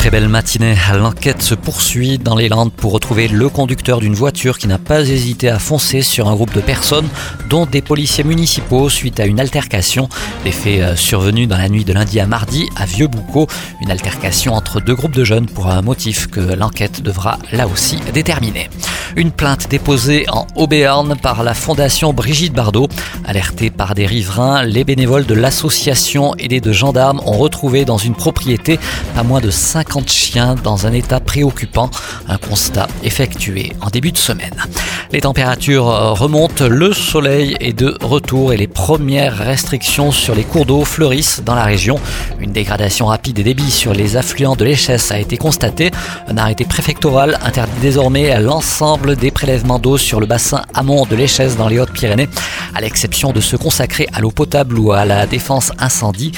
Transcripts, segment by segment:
Très belle matinée. L'enquête se poursuit dans les Landes pour retrouver le conducteur d'une voiture qui n'a pas hésité à foncer sur un groupe de personnes, dont des policiers municipaux, suite à une altercation. Des faits euh, survenus dans la nuit de lundi à mardi à Vieux-Boucau. Une altercation entre deux groupes de jeunes pour un motif que l'enquête devra là aussi déterminer. Une plainte déposée en Haut-Béarn par la fondation Brigitte Bardot. Alertés par des riverains, les bénévoles de l'association aidés de gendarmes ont retrouvé dans une propriété pas moins de 50 chiens dans un état préoccupant. Un constat effectué en début de semaine. Les températures remontent, le soleil est de retour et les premières restrictions sur les cours d'eau fleurissent dans la région. Une dégradation rapide des débits sur les affluents de l'Échesse a été constatée. Un arrêté préfectoral interdit désormais l'ensemble des prélèvements d'eau sur le bassin amont de l'Échesse dans les Hautes-Pyrénées, à l'exception de ceux consacrés à l'eau potable ou à la défense incendie.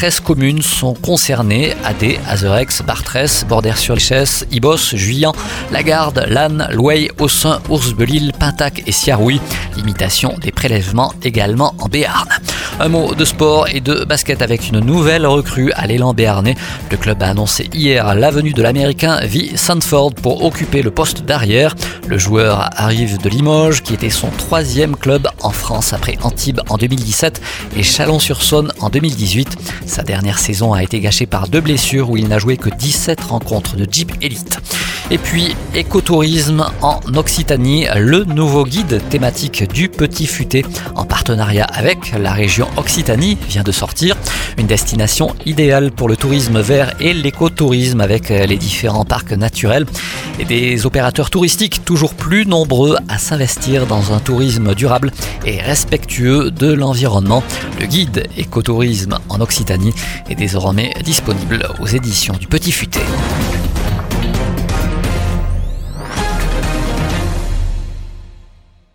13 communes sont concernées, Adé, Azerex, Bartrès, Bordère-sur-Lechesse, Ibos, Juillan, Lagarde, Lannes, Louey, Aussin, Ours-Belil, Pintac et Siaroui. Limitation des prélèvements également en Béarn. Un mot de sport et de basket avec une nouvelle recrue à l'élan béarnais. Le club a annoncé hier l'avenue de l'américain V. Sanford pour occuper le poste d'arrière. Le joueur arrive de Limoges, qui était son troisième club en France après Antibes en 2017 et Chalon-sur-Saône en 2018. Sa dernière saison a été gâchée par deux blessures où il n'a joué que 17 rencontres de Jeep Elite. Et puis, écotourisme en Occitanie, le nouveau guide thématique du Petit Futé en partenariat avec la région Occitanie vient de sortir. Une destination idéale pour le tourisme vert et l'écotourisme avec les différents parcs naturels et des opérateurs touristiques toujours plus nombreux à s'investir dans un tourisme durable et respectueux de l'environnement. Le guide écotourisme en Occitanie est désormais disponible aux éditions du Petit Futé.